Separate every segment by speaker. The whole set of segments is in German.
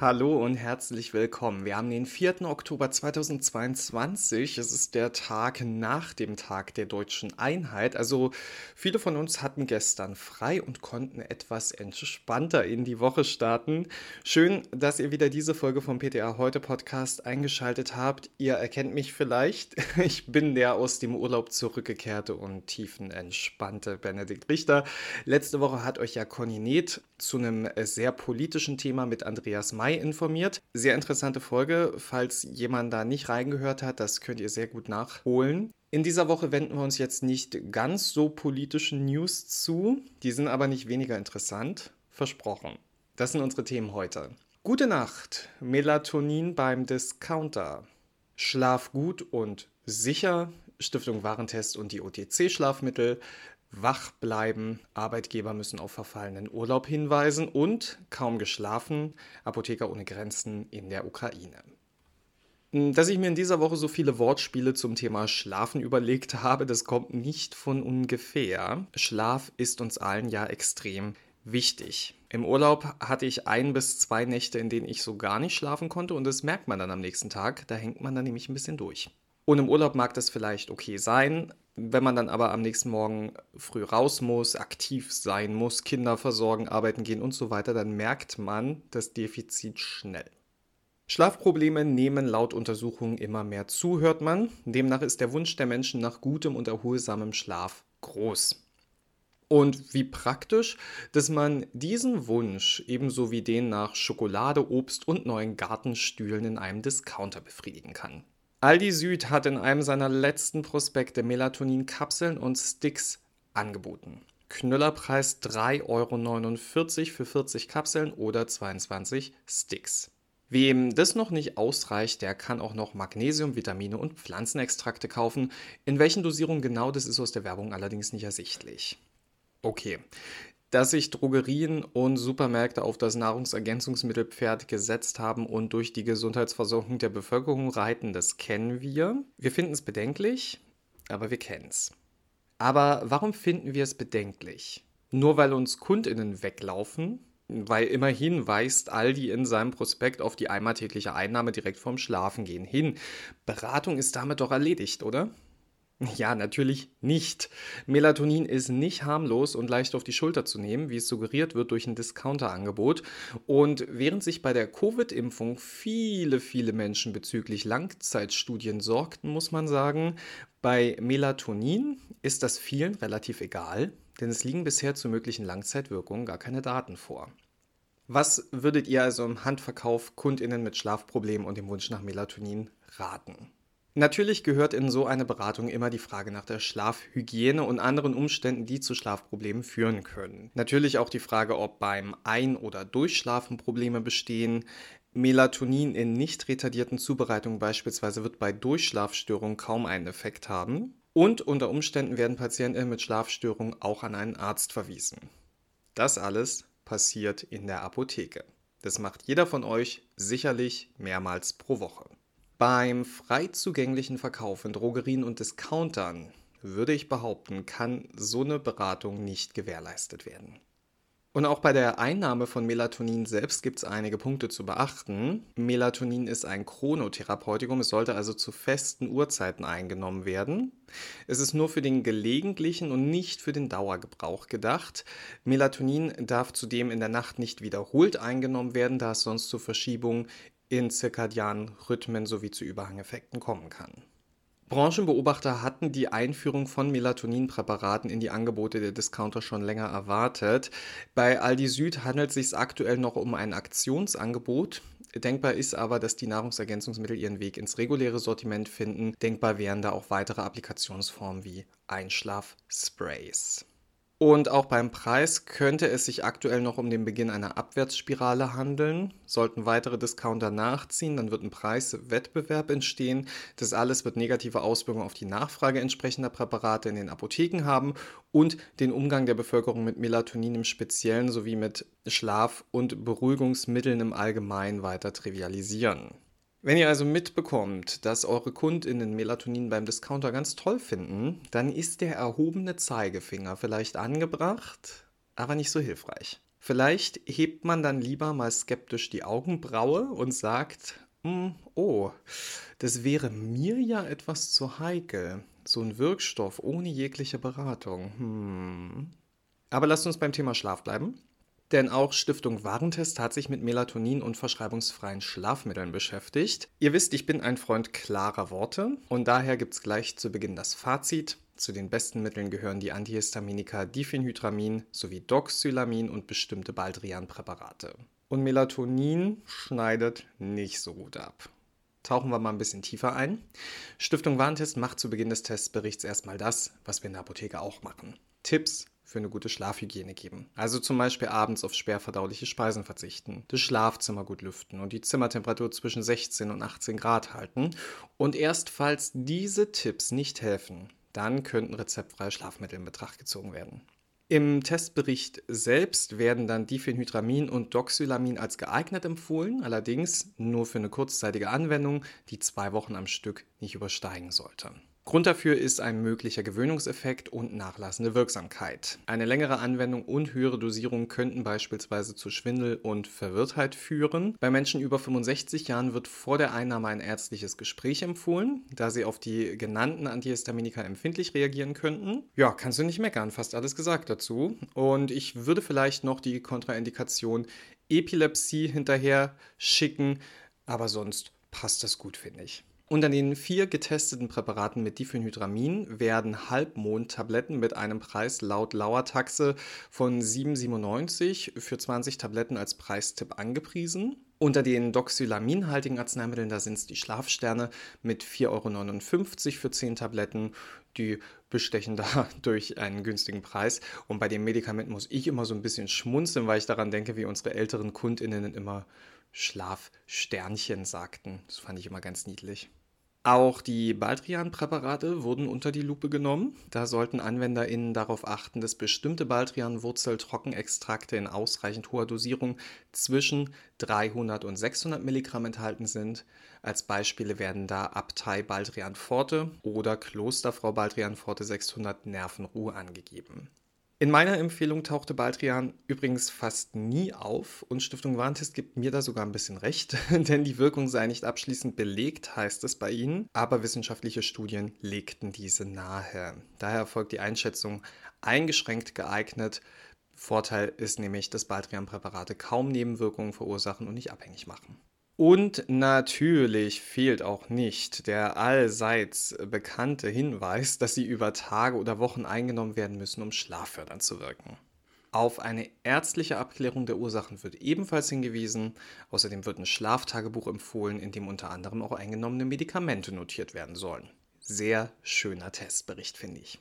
Speaker 1: Hallo und herzlich willkommen. Wir haben den 4. Oktober 2022. Es ist der Tag nach dem Tag der deutschen Einheit. Also viele von uns hatten gestern frei und konnten etwas entspannter in die Woche starten. Schön, dass ihr wieder diese Folge vom PTA Heute Podcast eingeschaltet habt. Ihr erkennt mich vielleicht. Ich bin der aus dem Urlaub zurückgekehrte und tiefenentspannte Benedikt Richter. Letzte Woche hat euch ja Conny Neth zu einem sehr politischen Thema mit Andreas May informiert. Sehr interessante Folge. Falls jemand da nicht reingehört hat, das könnt ihr sehr gut nachholen. In dieser Woche wenden wir uns jetzt nicht ganz so politischen News zu. Die sind aber nicht weniger interessant. Versprochen. Das sind unsere Themen heute. Gute Nacht. Melatonin beim Discounter. Schlaf gut und sicher. Stiftung Warentest und die OTC-Schlafmittel wach bleiben, Arbeitgeber müssen auf verfallenen Urlaub hinweisen und kaum geschlafen, Apotheker ohne Grenzen in der Ukraine. Dass ich mir in dieser Woche so viele Wortspiele zum Thema Schlafen überlegt habe, das kommt nicht von ungefähr. Schlaf ist uns allen ja extrem wichtig. Im Urlaub hatte ich ein bis zwei Nächte, in denen ich so gar nicht schlafen konnte und das merkt man dann am nächsten Tag. Da hängt man dann nämlich ein bisschen durch. Und im Urlaub mag das vielleicht okay sein, wenn man dann aber am nächsten Morgen früh raus muss, aktiv sein muss, Kinder versorgen, arbeiten gehen und so weiter, dann merkt man das Defizit schnell. Schlafprobleme nehmen laut Untersuchungen immer mehr zu, hört man. Demnach ist der Wunsch der Menschen nach gutem und erholsamem Schlaf groß. Und wie praktisch, dass man diesen Wunsch ebenso wie den nach Schokolade, Obst und neuen Gartenstühlen in einem Discounter befriedigen kann. Aldi Süd hat in einem seiner letzten Prospekte Melatonin-Kapseln und Sticks angeboten. Knüllerpreis 3,49 Euro für 40 Kapseln oder 22 Sticks. Wem das noch nicht ausreicht, der kann auch noch Magnesium, Vitamine und Pflanzenextrakte kaufen. In welchen Dosierungen genau, das ist aus der Werbung allerdings nicht ersichtlich. Okay, dass sich Drogerien und Supermärkte auf das Nahrungsergänzungsmittelpferd gesetzt haben und durch die Gesundheitsversorgung der Bevölkerung reiten, das kennen wir. Wir finden es bedenklich, aber wir kennen es. Aber warum finden wir es bedenklich? Nur weil uns Kundinnen weglaufen? Weil immerhin weist Aldi in seinem Prospekt auf die einmal tägliche Einnahme direkt vorm Schlafengehen hin. Beratung ist damit doch erledigt, oder? Ja, natürlich nicht. Melatonin ist nicht harmlos und leicht auf die Schulter zu nehmen, wie es suggeriert wird durch ein Discounter-Angebot. Und während sich bei der Covid-Impfung viele, viele Menschen bezüglich Langzeitstudien sorgten, muss man sagen, bei Melatonin ist das vielen relativ egal, denn es liegen bisher zu möglichen Langzeitwirkungen gar keine Daten vor. Was würdet ihr also im Handverkauf Kundinnen mit Schlafproblemen und dem Wunsch nach Melatonin raten? Natürlich gehört in so eine Beratung immer die Frage nach der Schlafhygiene und anderen Umständen, die zu Schlafproblemen führen können. Natürlich auch die Frage, ob beim Ein- oder Durchschlafen Probleme bestehen. Melatonin in nicht retardierten Zubereitungen beispielsweise wird bei Durchschlafstörungen kaum einen Effekt haben. Und unter Umständen werden Patienten mit Schlafstörungen auch an einen Arzt verwiesen. Das alles passiert in der Apotheke. Das macht jeder von euch sicherlich mehrmals pro Woche. Beim frei zugänglichen Verkauf in Drogerien und Discountern würde ich behaupten, kann so eine Beratung nicht gewährleistet werden. Und auch bei der Einnahme von Melatonin selbst gibt es einige Punkte zu beachten. Melatonin ist ein Chronotherapeutikum, es sollte also zu festen Uhrzeiten eingenommen werden. Es ist nur für den gelegentlichen und nicht für den Dauergebrauch gedacht. Melatonin darf zudem in der Nacht nicht wiederholt eingenommen werden, da es sonst zu Verschiebungen in zirkadianen Rhythmen sowie zu Überhangeffekten kommen kann. Branchenbeobachter hatten die Einführung von Melatoninpräparaten in die Angebote der Discounter schon länger erwartet. Bei Aldi Süd handelt es sich aktuell noch um ein Aktionsangebot. Denkbar ist aber, dass die Nahrungsergänzungsmittel ihren Weg ins reguläre Sortiment finden. Denkbar wären da auch weitere Applikationsformen wie Einschlafsprays. Und auch beim Preis könnte es sich aktuell noch um den Beginn einer Abwärtsspirale handeln. Sollten weitere Discounter nachziehen, dann wird ein Preiswettbewerb entstehen. Das alles wird negative Auswirkungen auf die Nachfrage entsprechender Präparate in den Apotheken haben und den Umgang der Bevölkerung mit Melatonin im Speziellen sowie mit Schlaf- und Beruhigungsmitteln im Allgemeinen weiter trivialisieren. Wenn ihr also mitbekommt, dass eure KundInnen Melatonin beim Discounter ganz toll finden, dann ist der erhobene Zeigefinger vielleicht angebracht, aber nicht so hilfreich. Vielleicht hebt man dann lieber mal skeptisch die Augenbraue und sagt, hm, oh, das wäre mir ja etwas zu heikel. So ein Wirkstoff ohne jegliche Beratung. Hm. Aber lasst uns beim Thema Schlaf bleiben. Denn auch Stiftung Warentest hat sich mit Melatonin und verschreibungsfreien Schlafmitteln beschäftigt. Ihr wisst, ich bin ein Freund klarer Worte und daher gibt es gleich zu Beginn das Fazit. Zu den besten Mitteln gehören die Antihistaminika Diphenhydramin sowie Doxylamin und bestimmte Baldrian-Präparate. Und Melatonin schneidet nicht so gut ab. Tauchen wir mal ein bisschen tiefer ein. Stiftung Warentest macht zu Beginn des Testberichts erstmal das, was wir in der Apotheke auch machen. Tipps für eine gute Schlafhygiene geben. Also zum Beispiel abends auf schwer verdauliche Speisen verzichten, das Schlafzimmer gut lüften und die Zimmertemperatur zwischen 16 und 18 Grad halten. Und erst falls diese Tipps nicht helfen, dann könnten rezeptfreie Schlafmittel in Betracht gezogen werden. Im Testbericht selbst werden dann Diphenhydramin und Doxylamin als geeignet empfohlen, allerdings nur für eine kurzzeitige Anwendung, die zwei Wochen am Stück nicht übersteigen sollte. Grund dafür ist ein möglicher Gewöhnungseffekt und nachlassende Wirksamkeit. Eine längere Anwendung und höhere Dosierung könnten beispielsweise zu Schwindel und Verwirrtheit führen. Bei Menschen über 65 Jahren wird vor der Einnahme ein ärztliches Gespräch empfohlen, da sie auf die genannten Antihistaminika empfindlich reagieren könnten. Ja, kannst du nicht meckern, fast alles gesagt dazu. Und ich würde vielleicht noch die Kontraindikation Epilepsie hinterher schicken, aber sonst passt das gut, finde ich. Unter den vier getesteten Präparaten mit Diphenhydramin werden Halbmond-Tabletten mit einem Preis laut Lauer-Taxe von 7,97 für 20 Tabletten als Preistipp angepriesen. Unter den doxylaminhaltigen Arzneimitteln, da sind es die Schlafsterne mit 4,59 Euro für 10 Tabletten. Die bestechen da durch einen günstigen Preis. Und bei dem Medikament muss ich immer so ein bisschen schmunzeln, weil ich daran denke, wie unsere älteren KundInnen immer Schlafsternchen sagten. Das fand ich immer ganz niedlich. Auch die Baldrian-Präparate wurden unter die Lupe genommen. Da sollten AnwenderInnen darauf achten, dass bestimmte Baldrian-Wurzel-Trockenextrakte in ausreichend hoher Dosierung zwischen 300 und 600 Milligramm enthalten sind. Als Beispiele werden da Abtei Baldrian Forte oder Klosterfrau Baldrian Forte 600 Nervenruhe angegeben. In meiner Empfehlung tauchte Baldrian übrigens fast nie auf und Stiftung Warentest gibt mir da sogar ein bisschen recht, denn die Wirkung sei nicht abschließend belegt, heißt es bei ihnen, aber wissenschaftliche Studien legten diese nahe. Daher erfolgt die Einschätzung eingeschränkt geeignet. Vorteil ist nämlich, dass Baldrian-Präparate kaum Nebenwirkungen verursachen und nicht abhängig machen. Und natürlich fehlt auch nicht der allseits bekannte Hinweis, dass sie über Tage oder Wochen eingenommen werden müssen, um schlaffördernd zu wirken. Auf eine ärztliche Abklärung der Ursachen wird ebenfalls hingewiesen. Außerdem wird ein Schlaftagebuch empfohlen, in dem unter anderem auch eingenommene Medikamente notiert werden sollen. Sehr schöner Testbericht, finde ich.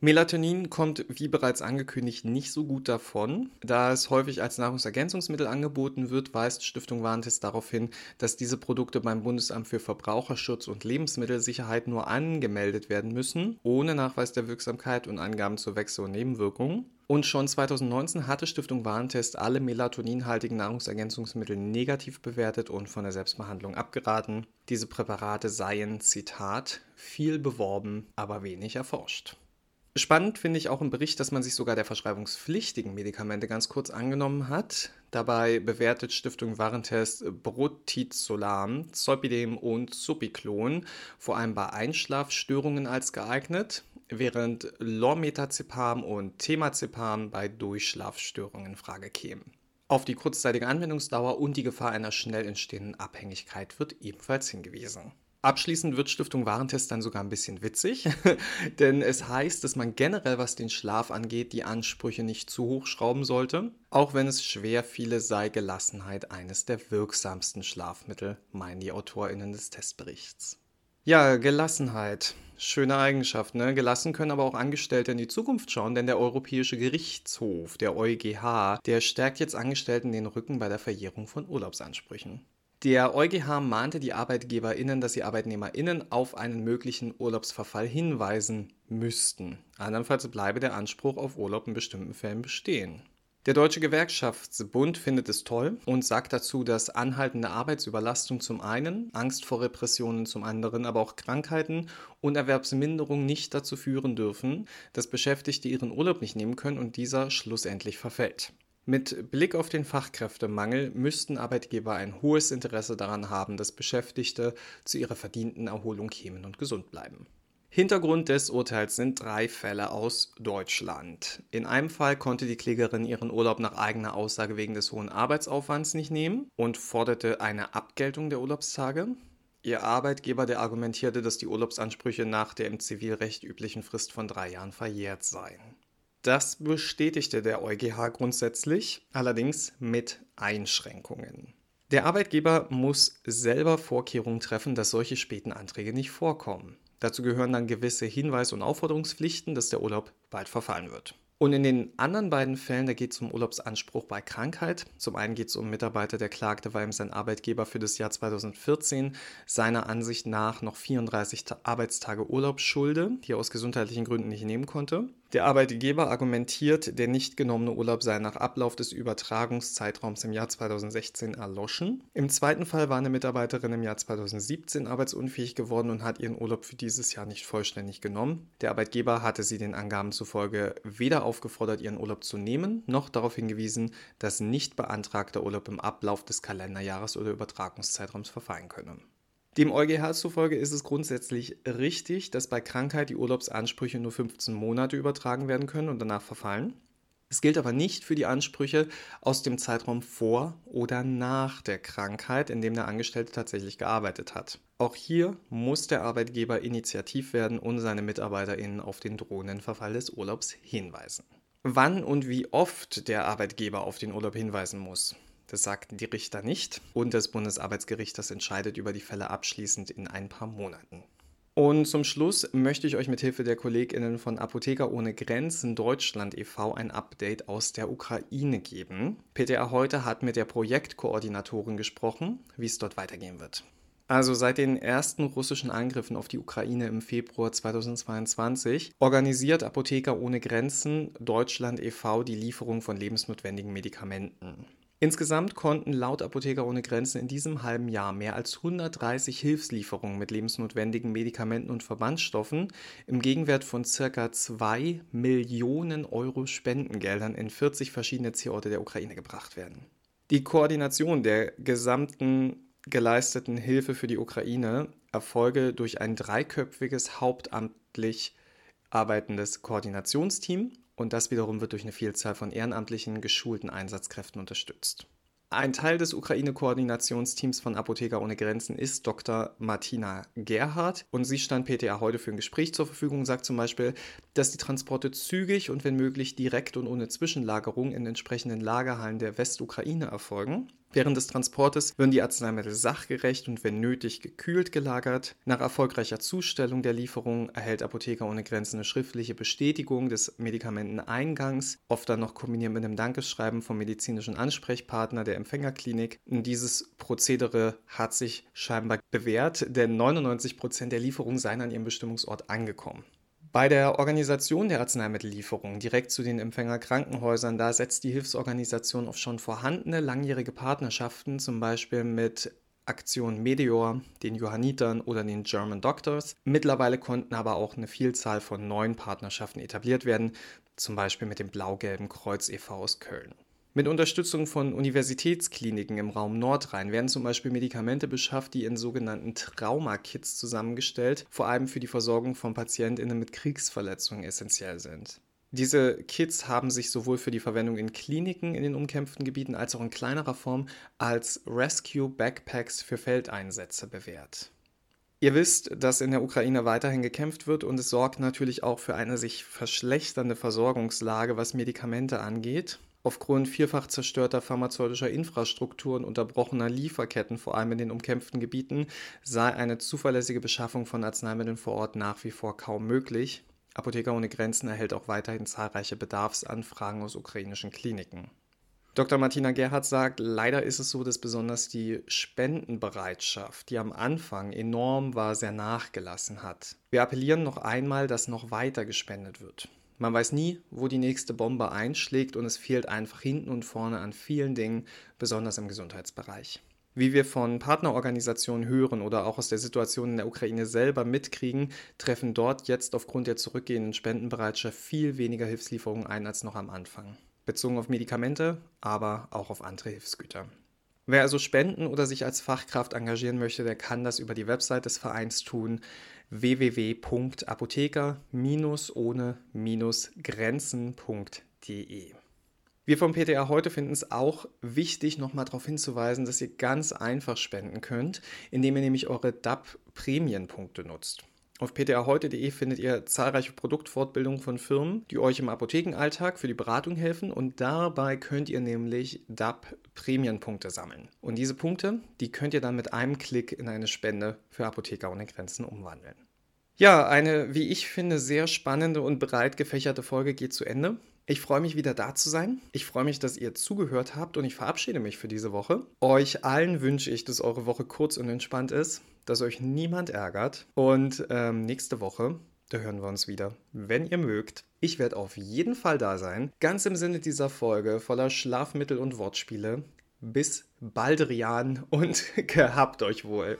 Speaker 1: Melatonin kommt, wie bereits angekündigt, nicht so gut davon. Da es häufig als Nahrungsergänzungsmittel angeboten wird, weist Stiftung Warentest darauf hin, dass diese Produkte beim Bundesamt für Verbraucherschutz und Lebensmittelsicherheit nur angemeldet werden müssen, ohne Nachweis der Wirksamkeit und Angaben zur Wechsel- und Nebenwirkungen. Und schon 2019 hatte Stiftung Warentest alle melatoninhaltigen Nahrungsergänzungsmittel negativ bewertet und von der Selbstbehandlung abgeraten. Diese Präparate seien, Zitat, viel beworben, aber wenig erforscht. Spannend finde ich auch im Bericht, dass man sich sogar der verschreibungspflichtigen Medikamente ganz kurz angenommen hat. Dabei bewertet Stiftung Warentest Brotizolam, Zolpidem und Supiklon vor allem bei Einschlafstörungen als geeignet, während Lormetazepam und Temazepam bei Durchschlafstörungen in Frage kämen. Auf die kurzzeitige Anwendungsdauer und die Gefahr einer schnell entstehenden Abhängigkeit wird ebenfalls hingewiesen. Abschließend wird Stiftung Warentest dann sogar ein bisschen witzig, denn es heißt, dass man generell, was den Schlaf angeht, die Ansprüche nicht zu hoch schrauben sollte, auch wenn es schwer viele sei Gelassenheit eines der wirksamsten Schlafmittel, meinen die AutorInnen des Testberichts. Ja, Gelassenheit. Schöne Eigenschaft, ne? Gelassen können aber auch Angestellte in die Zukunft schauen, denn der Europäische Gerichtshof, der EuGH, der stärkt jetzt Angestellten den Rücken bei der Verjährung von Urlaubsansprüchen. Der EuGH mahnte die ArbeitgeberInnen, dass sie ArbeitnehmerInnen auf einen möglichen Urlaubsverfall hinweisen müssten. Andernfalls bleibe der Anspruch auf Urlaub in bestimmten Fällen bestehen. Der Deutsche Gewerkschaftsbund findet es toll und sagt dazu, dass anhaltende Arbeitsüberlastung zum einen, Angst vor Repressionen zum anderen, aber auch Krankheiten und Erwerbsminderung nicht dazu führen dürfen, dass Beschäftigte ihren Urlaub nicht nehmen können und dieser schlussendlich verfällt. Mit Blick auf den Fachkräftemangel müssten Arbeitgeber ein hohes Interesse daran haben, dass Beschäftigte zu ihrer verdienten Erholung kämen und gesund bleiben. Hintergrund des Urteils sind drei Fälle aus Deutschland. In einem Fall konnte die Klägerin ihren Urlaub nach eigener Aussage wegen des hohen Arbeitsaufwands nicht nehmen und forderte eine Abgeltung der Urlaubstage. Ihr Arbeitgeber, der argumentierte, dass die Urlaubsansprüche nach der im Zivilrecht üblichen Frist von drei Jahren verjährt seien. Das bestätigte der EuGH grundsätzlich, allerdings mit Einschränkungen. Der Arbeitgeber muss selber Vorkehrungen treffen, dass solche späten Anträge nicht vorkommen. Dazu gehören dann gewisse Hinweis- und Aufforderungspflichten, dass der Urlaub bald verfallen wird. Und in den anderen beiden Fällen, da geht es um Urlaubsanspruch bei Krankheit. Zum einen geht es um einen Mitarbeiter, der klagte, weil ihm sein Arbeitgeber für das Jahr 2014 seiner Ansicht nach noch 34 Arbeitstage Urlaub schulde, die er aus gesundheitlichen Gründen nicht nehmen konnte. Der Arbeitgeber argumentiert, der nicht genommene Urlaub sei nach Ablauf des Übertragungszeitraums im Jahr 2016 erloschen. Im zweiten Fall war eine Mitarbeiterin im Jahr 2017 arbeitsunfähig geworden und hat ihren Urlaub für dieses Jahr nicht vollständig genommen. Der Arbeitgeber hatte sie den Angaben zufolge weder aufgefordert, ihren Urlaub zu nehmen, noch darauf hingewiesen, dass nicht beantragter Urlaub im Ablauf des Kalenderjahres oder Übertragungszeitraums verfallen könne. Dem EuGH zufolge ist es grundsätzlich richtig, dass bei Krankheit die Urlaubsansprüche nur 15 Monate übertragen werden können und danach verfallen. Es gilt aber nicht für die Ansprüche aus dem Zeitraum vor oder nach der Krankheit, in dem der Angestellte tatsächlich gearbeitet hat. Auch hier muss der Arbeitgeber initiativ werden und seine MitarbeiterInnen auf den drohenden Verfall des Urlaubs hinweisen. Wann und wie oft der Arbeitgeber auf den Urlaub hinweisen muss, das sagten die Richter nicht und das Bundesarbeitsgericht, das entscheidet über die Fälle abschließend in ein paar Monaten. Und zum Schluss möchte ich euch mit Hilfe der KollegInnen von Apotheker ohne Grenzen Deutschland e.V. ein Update aus der Ukraine geben. PTA heute hat mit der Projektkoordinatorin gesprochen, wie es dort weitergehen wird. Also seit den ersten russischen Angriffen auf die Ukraine im Februar 2022 organisiert Apotheker ohne Grenzen Deutschland e.V. die Lieferung von lebensnotwendigen Medikamenten. Insgesamt konnten laut Apotheker ohne Grenzen in diesem halben Jahr mehr als 130 Hilfslieferungen mit lebensnotwendigen Medikamenten und Verbandstoffen im Gegenwert von ca. 2 Millionen Euro Spendengeldern in 40 verschiedene Zielorte der Ukraine gebracht werden. Die Koordination der gesamten geleisteten Hilfe für die Ukraine erfolge durch ein dreiköpfiges hauptamtlich arbeitendes Koordinationsteam und das wiederum wird durch eine Vielzahl von ehrenamtlichen, geschulten Einsatzkräften unterstützt. Ein Teil des Ukraine-Koordinationsteams von Apotheker ohne Grenzen ist Dr. Martina Gerhardt und sie stand PTA heute für ein Gespräch zur Verfügung und sagt zum Beispiel, dass die Transporte zügig und wenn möglich direkt und ohne Zwischenlagerung in entsprechenden Lagerhallen der Westukraine erfolgen. Während des Transportes würden die Arzneimittel sachgerecht und wenn nötig gekühlt gelagert. Nach erfolgreicher Zustellung der Lieferung erhält Apotheker ohne Grenzen eine schriftliche Bestätigung des Medikamenteneingangs, oft dann noch kombiniert mit einem Dankeschreiben vom medizinischen Ansprechpartner der Empfängerklinik. Dieses Prozedere hat sich scheinbar bewährt, denn 99 Prozent der Lieferungen seien an ihrem Bestimmungsort angekommen. Bei der Organisation der Arzneimittellieferung direkt zu den Empfängerkrankenhäusern, da setzt die Hilfsorganisation auf schon vorhandene langjährige Partnerschaften, zum Beispiel mit Aktion Meteor, den Johannitern oder den German Doctors. Mittlerweile konnten aber auch eine Vielzahl von neuen Partnerschaften etabliert werden, zum Beispiel mit dem Blau-Gelben Kreuz e.V. aus Köln. Mit Unterstützung von Universitätskliniken im Raum Nordrhein werden zum Beispiel Medikamente beschafft, die in sogenannten Traumakits zusammengestellt, vor allem für die Versorgung von PatientInnen mit Kriegsverletzungen essentiell sind. Diese Kits haben sich sowohl für die Verwendung in Kliniken in den umkämpften Gebieten als auch in kleinerer Form als Rescue Backpacks für Feldeinsätze bewährt. Ihr wisst, dass in der Ukraine weiterhin gekämpft wird und es sorgt natürlich auch für eine sich verschlechternde Versorgungslage, was Medikamente angeht. Aufgrund vielfach zerstörter pharmazeutischer Infrastruktur und unterbrochener Lieferketten, vor allem in den umkämpften Gebieten, sei eine zuverlässige Beschaffung von Arzneimitteln vor Ort nach wie vor kaum möglich. Apotheker ohne Grenzen erhält auch weiterhin zahlreiche Bedarfsanfragen aus ukrainischen Kliniken. Dr. Martina Gerhardt sagt, leider ist es so, dass besonders die Spendenbereitschaft, die am Anfang enorm war, sehr nachgelassen hat. Wir appellieren noch einmal, dass noch weiter gespendet wird. Man weiß nie, wo die nächste Bombe einschlägt und es fehlt einfach hinten und vorne an vielen Dingen, besonders im Gesundheitsbereich. Wie wir von Partnerorganisationen hören oder auch aus der Situation in der Ukraine selber mitkriegen, treffen dort jetzt aufgrund der zurückgehenden Spendenbereitschaft viel weniger Hilfslieferungen ein als noch am Anfang. bezogen auf Medikamente, aber auch auf andere Hilfsgüter. Wer also spenden oder sich als Fachkraft engagieren möchte, der kann das über die Website des Vereins tun www.apotheker-ohne-grenzen.de. Wir vom PTA heute finden es auch wichtig, nochmal darauf hinzuweisen, dass ihr ganz einfach spenden könnt, indem ihr nämlich eure DAP Prämienpunkte nutzt. Auf ptaheute.de findet ihr zahlreiche Produktfortbildungen von Firmen, die euch im Apothekenalltag für die Beratung helfen und dabei könnt ihr nämlich DAP Prämienpunkte sammeln. Und diese Punkte, die könnt ihr dann mit einem Klick in eine Spende für Apotheker ohne Grenzen umwandeln. Ja, eine, wie ich finde, sehr spannende und breit gefächerte Folge geht zu Ende. Ich freue mich wieder da zu sein. Ich freue mich, dass ihr zugehört habt und ich verabschiede mich für diese Woche. Euch allen wünsche ich, dass eure Woche kurz und entspannt ist dass euch niemand ärgert. Und ähm, nächste Woche, da hören wir uns wieder, wenn ihr mögt. Ich werde auf jeden Fall da sein. Ganz im Sinne dieser Folge voller Schlafmittel und Wortspiele. Bis bald, Rian, und gehabt euch wohl.